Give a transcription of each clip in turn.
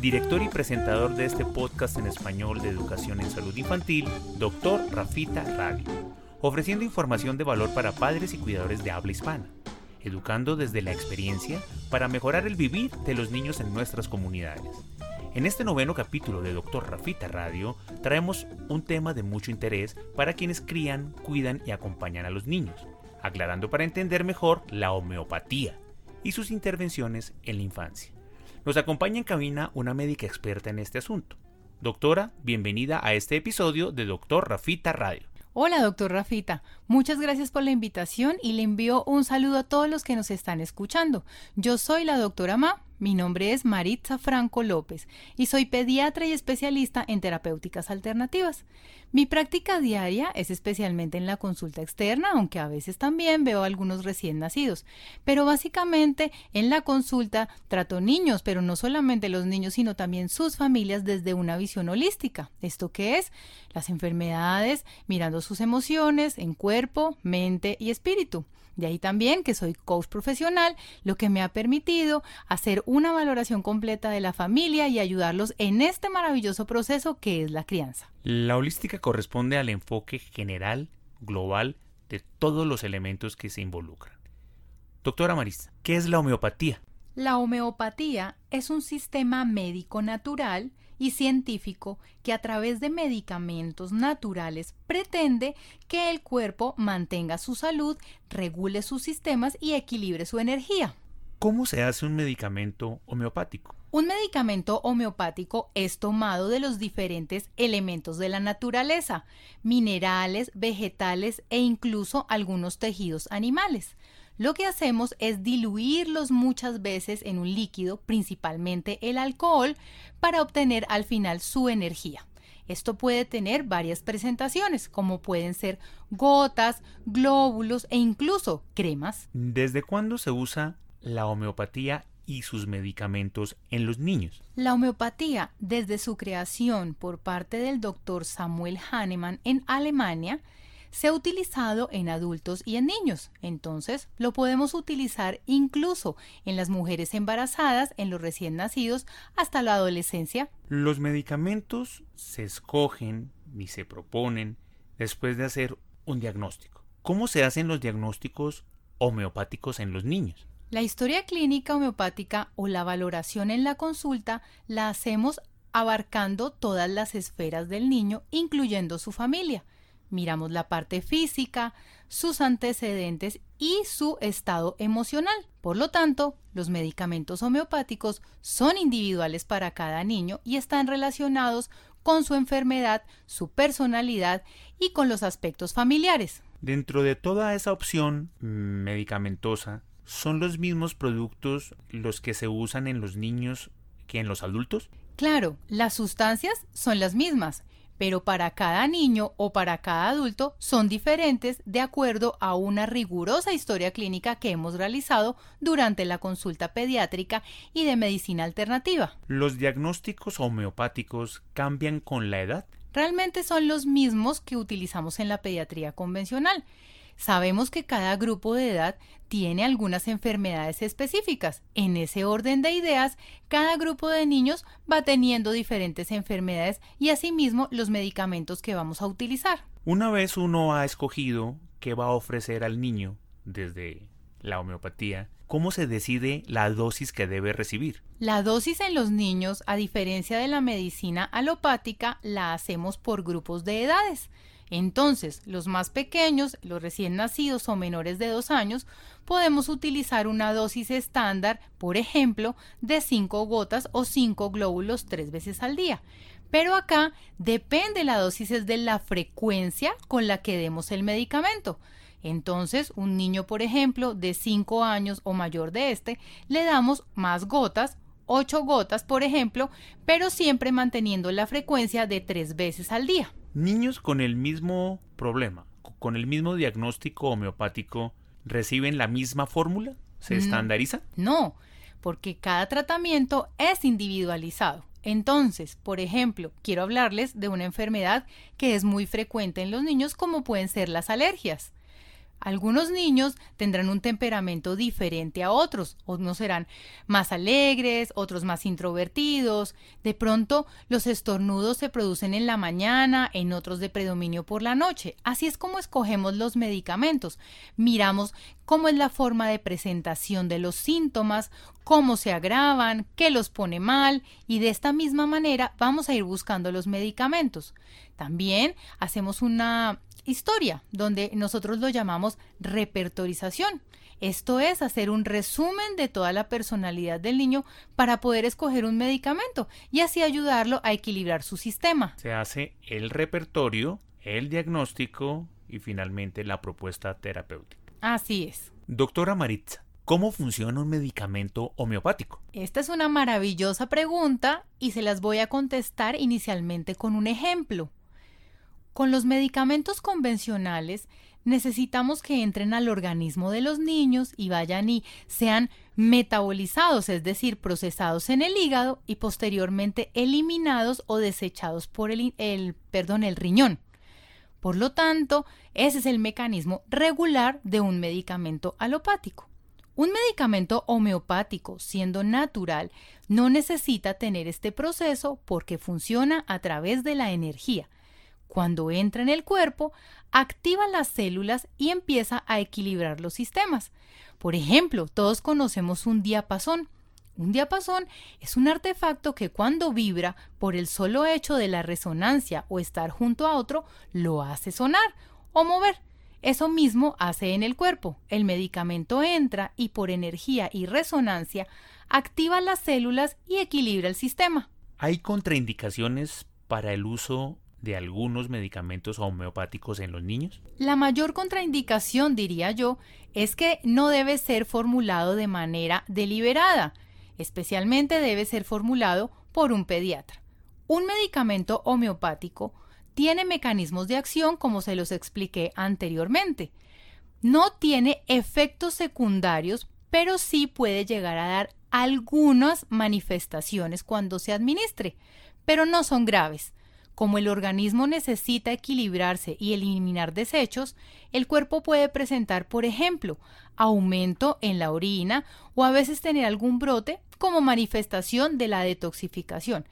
director y presentador de este podcast en español de educación en salud infantil, Dr. Rafita Radio, ofreciendo información de valor para padres y cuidadores de habla hispana, educando desde la experiencia para mejorar el vivir de los niños en nuestras comunidades. En este noveno capítulo de Dr. Rafita Radio traemos un tema de mucho interés para quienes crían, cuidan y acompañan a los niños, aclarando para entender mejor la homeopatía y sus intervenciones en la infancia. Nos acompaña en cabina una médica experta en este asunto. Doctora, bienvenida a este episodio de Doctor Rafita Radio. Hola, doctor Rafita. Muchas gracias por la invitación y le envío un saludo a todos los que nos están escuchando. Yo soy la doctora Ma mi nombre es Maritza Franco López y soy pediatra y especialista en terapéuticas alternativas. Mi práctica diaria es especialmente en la consulta externa, aunque a veces también veo algunos recién nacidos. Pero básicamente en la consulta trato niños, pero no solamente los niños, sino también sus familias desde una visión holística. ¿Esto qué es? Las enfermedades, mirando sus emociones en cuerpo, mente y espíritu. De ahí también que soy coach profesional, lo que me ha permitido hacer una valoración completa de la familia y ayudarlos en este maravilloso proceso que es la crianza. La holística corresponde al enfoque general, global, de todos los elementos que se involucran. Doctora Marisa, ¿qué es la homeopatía? La homeopatía es un sistema médico natural y científico que a través de medicamentos naturales pretende que el cuerpo mantenga su salud, regule sus sistemas y equilibre su energía. ¿Cómo se hace un medicamento homeopático? Un medicamento homeopático es tomado de los diferentes elementos de la naturaleza, minerales, vegetales e incluso algunos tejidos animales lo que hacemos es diluirlos muchas veces en un líquido, principalmente el alcohol, para obtener al final su energía. Esto puede tener varias presentaciones, como pueden ser gotas, glóbulos e incluso cremas. ¿Desde cuándo se usa la homeopatía y sus medicamentos en los niños? La homeopatía, desde su creación por parte del doctor Samuel Hahnemann en Alemania, se ha utilizado en adultos y en niños. Entonces, lo podemos utilizar incluso en las mujeres embarazadas, en los recién nacidos, hasta la adolescencia. Los medicamentos se escogen y se proponen después de hacer un diagnóstico. ¿Cómo se hacen los diagnósticos homeopáticos en los niños? La historia clínica homeopática o la valoración en la consulta la hacemos abarcando todas las esferas del niño, incluyendo su familia. Miramos la parte física, sus antecedentes y su estado emocional. Por lo tanto, los medicamentos homeopáticos son individuales para cada niño y están relacionados con su enfermedad, su personalidad y con los aspectos familiares. Dentro de toda esa opción medicamentosa, ¿son los mismos productos los que se usan en los niños que en los adultos? Claro, las sustancias son las mismas, pero para cada niño o para cada adulto son diferentes de acuerdo a una rigurosa historia clínica que hemos realizado durante la consulta pediátrica y de medicina alternativa. ¿Los diagnósticos homeopáticos cambian con la edad? Realmente son los mismos que utilizamos en la pediatría convencional. Sabemos que cada grupo de edad tiene algunas enfermedades específicas. En ese orden de ideas, cada grupo de niños va teniendo diferentes enfermedades y asimismo los medicamentos que vamos a utilizar. Una vez uno ha escogido qué va a ofrecer al niño desde la homeopatía, ¿cómo se decide la dosis que debe recibir? La dosis en los niños, a diferencia de la medicina alopática, la hacemos por grupos de edades. Entonces, los más pequeños, los recién nacidos o menores de dos años, podemos utilizar una dosis estándar, por ejemplo, de 5 gotas o 5 glóbulos tres veces al día. Pero acá depende la dosis es de la frecuencia con la que demos el medicamento. Entonces, un niño, por ejemplo, de 5 años o mayor de este, le damos más gotas, 8 gotas, por ejemplo, pero siempre manteniendo la frecuencia de 3 veces al día. Niños con el mismo problema, con el mismo diagnóstico homeopático, ¿reciben la misma fórmula? ¿Se Mm. estandariza? No, porque cada tratamiento es individualizado. Entonces, por ejemplo, quiero hablarles de una enfermedad que es muy frecuente en los niños como pueden ser las alergias. Algunos niños tendrán un temperamento diferente a otros, unos serán más alegres, otros más introvertidos, de pronto los estornudos se producen en la mañana, en otros de predominio por la noche. Así es como escogemos los medicamentos. Miramos cómo es la forma de presentación de los síntomas, cómo se agravan, qué los pone mal y de esta misma manera vamos a ir buscando los medicamentos. También hacemos una historia, donde nosotros lo llamamos repertorización. Esto es hacer un resumen de toda la personalidad del niño para poder escoger un medicamento y así ayudarlo a equilibrar su sistema. Se hace el repertorio, el diagnóstico y finalmente la propuesta terapéutica. Así es. Doctora Maritza, ¿cómo funciona un medicamento homeopático? Esta es una maravillosa pregunta y se las voy a contestar inicialmente con un ejemplo. Con los medicamentos convencionales necesitamos que entren al organismo de los niños y vayan y sean metabolizados, es decir, procesados en el hígado y posteriormente eliminados o desechados por el, el, perdón, el riñón. Por lo tanto, ese es el mecanismo regular de un medicamento alopático. Un medicamento homeopático, siendo natural, no necesita tener este proceso porque funciona a través de la energía. Cuando entra en el cuerpo, activa las células y empieza a equilibrar los sistemas. Por ejemplo, todos conocemos un diapasón. Un diapasón es un artefacto que cuando vibra por el solo hecho de la resonancia o estar junto a otro, lo hace sonar o mover. Eso mismo hace en el cuerpo. El medicamento entra y por energía y resonancia activa las células y equilibra el sistema. ¿Hay contraindicaciones para el uso de algunos medicamentos homeopáticos en los niños? La mayor contraindicación, diría yo, es que no debe ser formulado de manera deliberada. Especialmente debe ser formulado por un pediatra. Un medicamento homeopático tiene mecanismos de acción como se los expliqué anteriormente. No tiene efectos secundarios, pero sí puede llegar a dar algunas manifestaciones cuando se administre, pero no son graves. Como el organismo necesita equilibrarse y eliminar desechos, el cuerpo puede presentar, por ejemplo, aumento en la orina o a veces tener algún brote como manifestación de la detoxificación.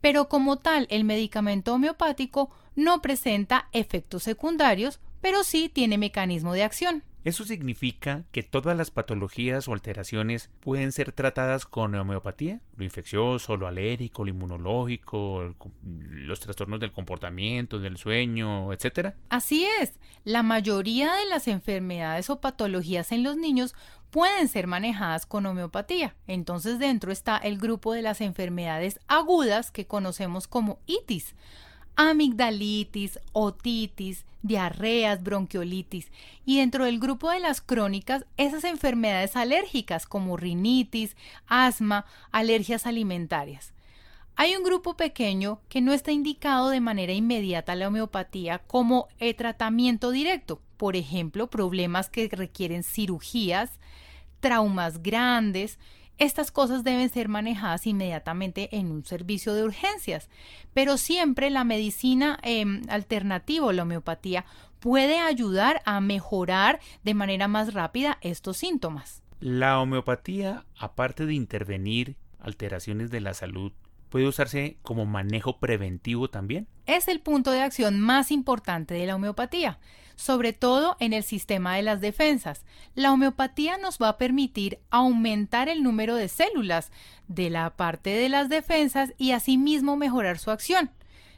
Pero como tal, el medicamento homeopático no presenta efectos secundarios, pero sí tiene mecanismo de acción. ¿Eso significa que todas las patologías o alteraciones pueden ser tratadas con homeopatía? Lo infeccioso, lo alérgico, lo inmunológico, los trastornos del comportamiento, del sueño, etcétera. Así es. La mayoría de las enfermedades o patologías en los niños pueden ser manejadas con homeopatía. Entonces dentro está el grupo de las enfermedades agudas que conocemos como itis amigdalitis, otitis, diarreas, bronquiolitis y dentro del grupo de las crónicas esas enfermedades alérgicas como rinitis, asma, alergias alimentarias. Hay un grupo pequeño que no está indicado de manera inmediata la homeopatía como el tratamiento directo, por ejemplo, problemas que requieren cirugías, traumas grandes, estas cosas deben ser manejadas inmediatamente en un servicio de urgencias, pero siempre la medicina eh, alternativa o la homeopatía puede ayudar a mejorar de manera más rápida estos síntomas. La homeopatía, aparte de intervenir alteraciones de la salud, puede usarse como manejo preventivo también. Es el punto de acción más importante de la homeopatía, sobre todo en el sistema de las defensas. La homeopatía nos va a permitir aumentar el número de células de la parte de las defensas y asimismo mejorar su acción.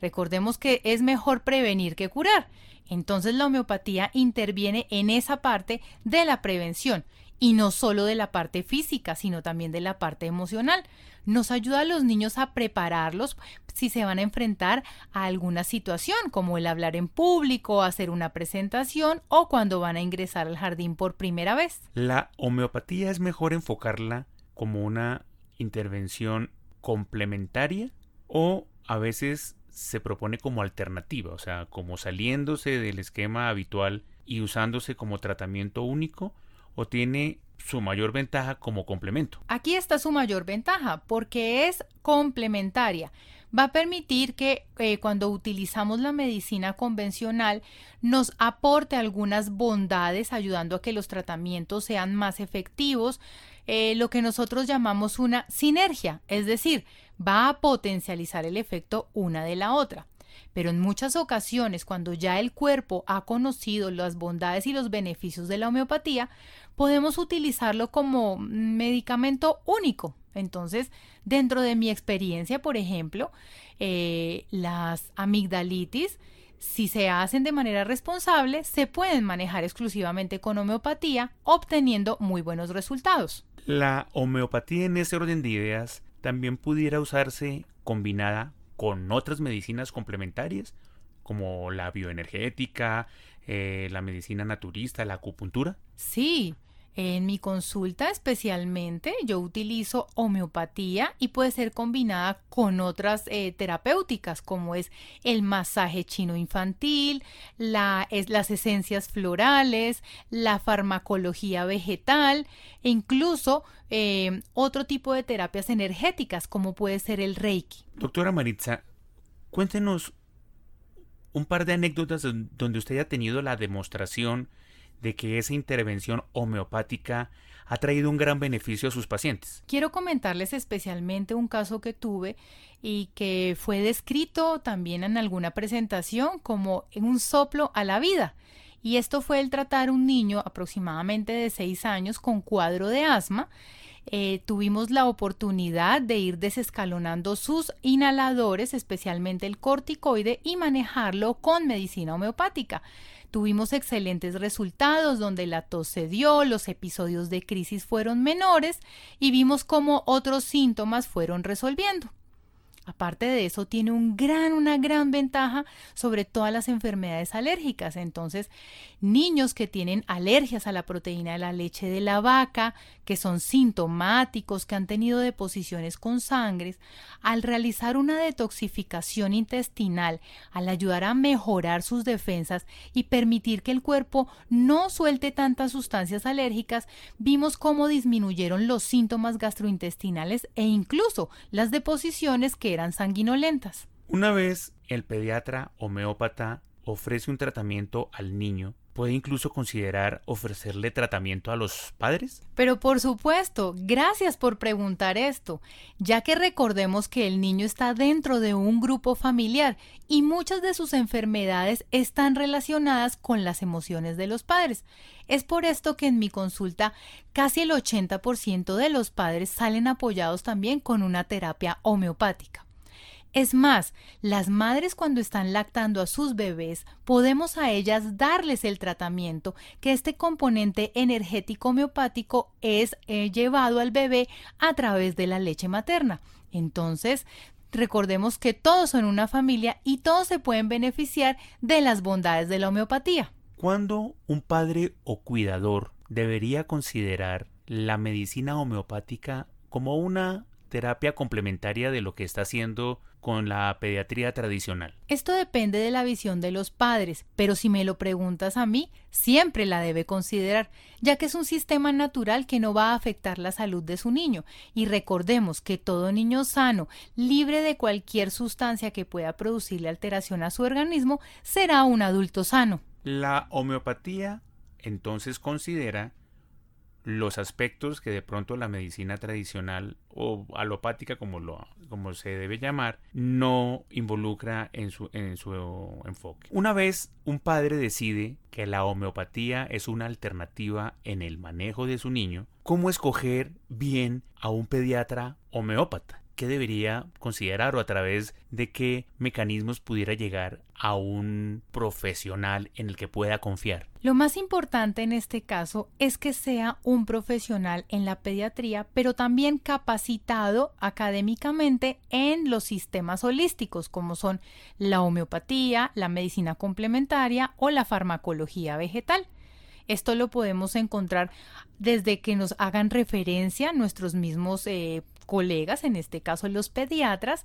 Recordemos que es mejor prevenir que curar. Entonces la homeopatía interviene en esa parte de la prevención y no solo de la parte física, sino también de la parte emocional. Nos ayuda a los niños a prepararlos si se van a enfrentar a alguna situación, como el hablar en público, hacer una presentación o cuando van a ingresar al jardín por primera vez. La homeopatía es mejor enfocarla como una intervención complementaria o a veces se propone como alternativa, o sea, como saliéndose del esquema habitual y usándose como tratamiento único o tiene su mayor ventaja como complemento. Aquí está su mayor ventaja porque es complementaria. Va a permitir que eh, cuando utilizamos la medicina convencional nos aporte algunas bondades ayudando a que los tratamientos sean más efectivos, eh, lo que nosotros llamamos una sinergia, es decir, va a potencializar el efecto una de la otra. Pero en muchas ocasiones, cuando ya el cuerpo ha conocido las bondades y los beneficios de la homeopatía, podemos utilizarlo como medicamento único. Entonces, dentro de mi experiencia, por ejemplo, eh, las amigdalitis, si se hacen de manera responsable, se pueden manejar exclusivamente con homeopatía, obteniendo muy buenos resultados. La homeopatía en ese orden de ideas también pudiera usarse combinada con otras medicinas complementarias como la bioenergética, eh, la medicina naturista, la acupuntura? Sí, en mi consulta especialmente yo utilizo homeopatía y puede ser combinada con otras eh, terapéuticas como es el masaje chino infantil, las esencias florales, la farmacología vegetal e incluso eh, otro tipo de terapias energéticas como puede ser el reiki. Doctora Maritza, cuéntenos un par de anécdotas donde usted haya tenido la demostración de que esa intervención homeopática ha traído un gran beneficio a sus pacientes. Quiero comentarles especialmente un caso que tuve y que fue descrito también en alguna presentación como un soplo a la vida. Y esto fue el tratar un niño aproximadamente de 6 años con cuadro de asma. Eh, tuvimos la oportunidad de ir desescalonando sus inhaladores, especialmente el corticoide, y manejarlo con medicina homeopática. Tuvimos excelentes resultados donde la tos se dio, los episodios de crisis fueron menores y vimos cómo otros síntomas fueron resolviendo. Aparte de eso, tiene un gran, una gran ventaja sobre todas las enfermedades alérgicas. Entonces, niños que tienen alergias a la proteína de la leche de la vaca, que son sintomáticos, que han tenido deposiciones con sangres, al realizar una detoxificación intestinal, al ayudar a mejorar sus defensas y permitir que el cuerpo no suelte tantas sustancias alérgicas, vimos cómo disminuyeron los síntomas gastrointestinales e incluso las deposiciones que sanguinolentas. Una vez el pediatra homeópata ofrece un tratamiento al niño, ¿puede incluso considerar ofrecerle tratamiento a los padres? Pero por supuesto, gracias por preguntar esto, ya que recordemos que el niño está dentro de un grupo familiar y muchas de sus enfermedades están relacionadas con las emociones de los padres. Es por esto que en mi consulta casi el 80% de los padres salen apoyados también con una terapia homeopática. Es más, las madres cuando están lactando a sus bebés, podemos a ellas darles el tratamiento que este componente energético homeopático es eh, llevado al bebé a través de la leche materna. Entonces, recordemos que todos son una familia y todos se pueden beneficiar de las bondades de la homeopatía. ¿Cuándo un padre o cuidador debería considerar la medicina homeopática como una terapia complementaria de lo que está haciendo con la pediatría tradicional? Esto depende de la visión de los padres, pero si me lo preguntas a mí, siempre la debe considerar, ya que es un sistema natural que no va a afectar la salud de su niño. Y recordemos que todo niño sano, libre de cualquier sustancia que pueda producirle alteración a su organismo, será un adulto sano. La homeopatía entonces considera los aspectos que de pronto la medicina tradicional o alopática como lo como se debe llamar no involucra en su, en su enfoque. Una vez un padre decide que la homeopatía es una alternativa en el manejo de su niño, ¿cómo escoger bien a un pediatra homeópata? Qué debería considerar o a través de qué mecanismos pudiera llegar a un profesional en el que pueda confiar? Lo más importante en este caso es que sea un profesional en la pediatría, pero también capacitado académicamente en los sistemas holísticos, como son la homeopatía, la medicina complementaria o la farmacología vegetal. Esto lo podemos encontrar desde que nos hagan referencia nuestros mismos eh, colegas, en este caso los pediatras,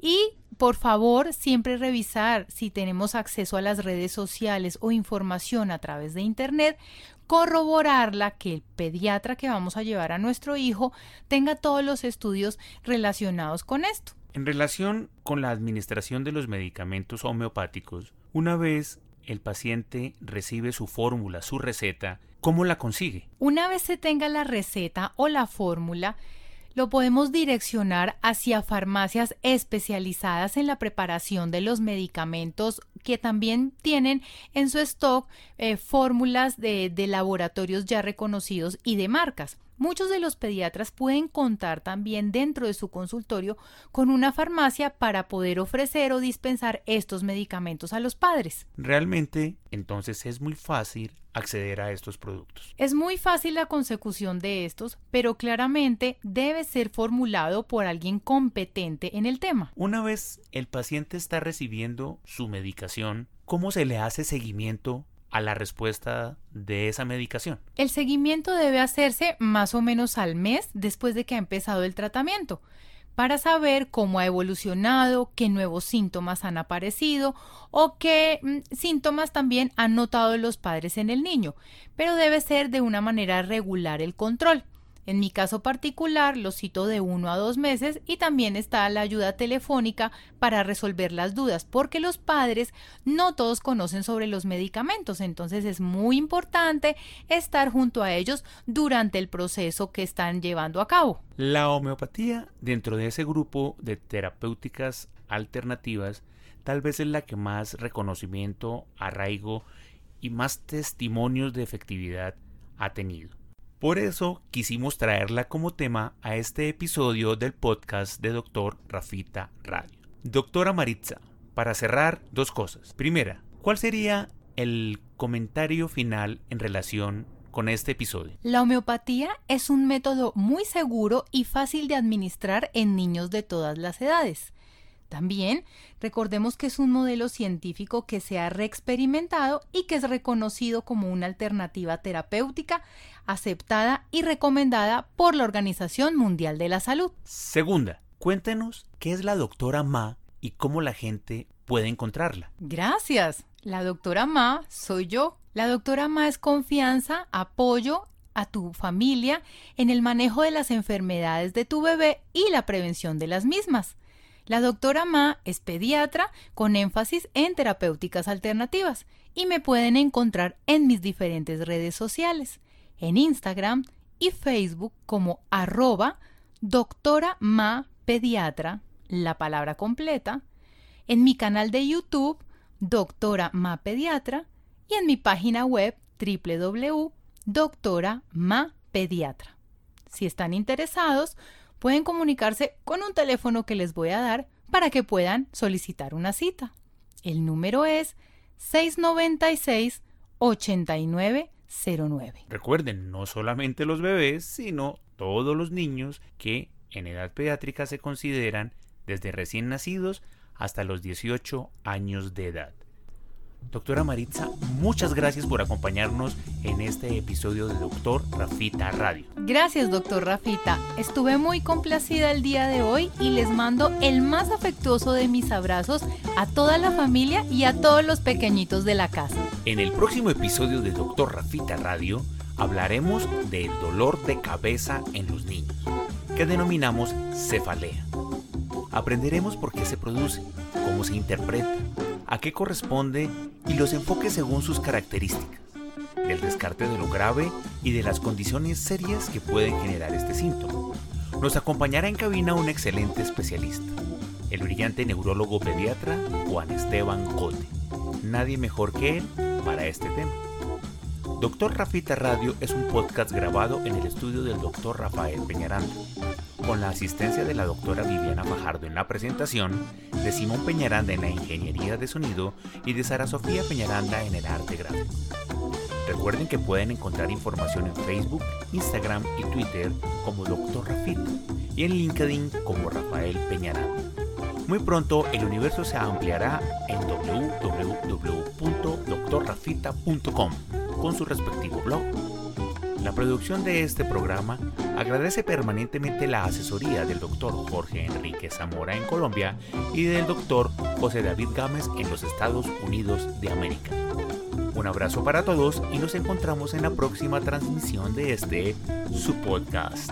y por favor siempre revisar si tenemos acceso a las redes sociales o información a través de Internet, corroborarla que el pediatra que vamos a llevar a nuestro hijo tenga todos los estudios relacionados con esto. En relación con la administración de los medicamentos homeopáticos, una vez el paciente recibe su fórmula, su receta, ¿cómo la consigue? Una vez se tenga la receta o la fórmula, lo podemos direccionar hacia farmacias especializadas en la preparación de los medicamentos que también tienen en su stock eh, fórmulas de, de laboratorios ya reconocidos y de marcas. Muchos de los pediatras pueden contar también dentro de su consultorio con una farmacia para poder ofrecer o dispensar estos medicamentos a los padres. Realmente, entonces es muy fácil acceder a estos productos. Es muy fácil la consecución de estos, pero claramente debe ser formulado por alguien competente en el tema. Una vez el paciente está recibiendo su medicación, ¿cómo se le hace seguimiento a la respuesta de esa medicación. El seguimiento debe hacerse más o menos al mes después de que ha empezado el tratamiento para saber cómo ha evolucionado, qué nuevos síntomas han aparecido o qué mm, síntomas también han notado los padres en el niño, pero debe ser de una manera regular el control. En mi caso particular lo cito de uno a dos meses y también está la ayuda telefónica para resolver las dudas, porque los padres no todos conocen sobre los medicamentos, entonces es muy importante estar junto a ellos durante el proceso que están llevando a cabo. La homeopatía dentro de ese grupo de terapéuticas alternativas tal vez es la que más reconocimiento, arraigo y más testimonios de efectividad ha tenido. Por eso quisimos traerla como tema a este episodio del podcast de Dr. Rafita Radio. Doctora Maritza, para cerrar, dos cosas. Primera, ¿cuál sería el comentario final en relación con este episodio? La homeopatía es un método muy seguro y fácil de administrar en niños de todas las edades. También recordemos que es un modelo científico que se ha reexperimentado y que es reconocido como una alternativa terapéutica aceptada y recomendada por la Organización Mundial de la Salud. Segunda, cuéntenos qué es la doctora Ma y cómo la gente puede encontrarla. Gracias. La doctora Ma soy yo. La doctora Ma es confianza, apoyo a tu familia en el manejo de las enfermedades de tu bebé y la prevención de las mismas. La doctora Ma es pediatra con énfasis en terapéuticas alternativas y me pueden encontrar en mis diferentes redes sociales, en Instagram y Facebook como arroba doctora Ma pediatra, la palabra completa, en mi canal de YouTube doctora Ma pediatra y en mi página web www.doctoramapediatra. Si están interesados, pueden comunicarse con un teléfono que les voy a dar para que puedan solicitar una cita. El número es 696-8909. Recuerden, no solamente los bebés, sino todos los niños que en edad pediátrica se consideran desde recién nacidos hasta los 18 años de edad. Doctora Maritza, muchas gracias por acompañarnos en este episodio de Doctor Rafita Radio. Gracias, doctor Rafita. Estuve muy complacida el día de hoy y les mando el más afectuoso de mis abrazos a toda la familia y a todos los pequeñitos de la casa. En el próximo episodio de Doctor Rafita Radio hablaremos del dolor de cabeza en los niños, que denominamos cefalea. Aprenderemos por qué se produce, cómo se interpreta, a qué corresponde y los enfoques según sus características, del descarte de lo grave y de las condiciones serias que pueden generar este síntoma. Nos acompañará en cabina un excelente especialista, el brillante neurólogo pediatra Juan Esteban Cote. Nadie mejor que él para este tema. Doctor Rafita Radio es un podcast grabado en el estudio del doctor Rafael Peñaranda, con la asistencia de la doctora Viviana Fajardo en la presentación, de Simón Peñaranda en la ingeniería de sonido y de Sara Sofía Peñaranda en el arte gráfico. Recuerden que pueden encontrar información en Facebook, Instagram y Twitter como Doctor Rafita y en LinkedIn como Rafael Peñaranda. Muy pronto el universo se ampliará en www.doctorrafita.com con su respectivo blog. La producción de este programa agradece permanentemente la asesoría del doctor Jorge Enrique Zamora en Colombia y del doctor José David Gámez en los Estados Unidos de América. Un abrazo para todos y nos encontramos en la próxima transmisión de este su podcast.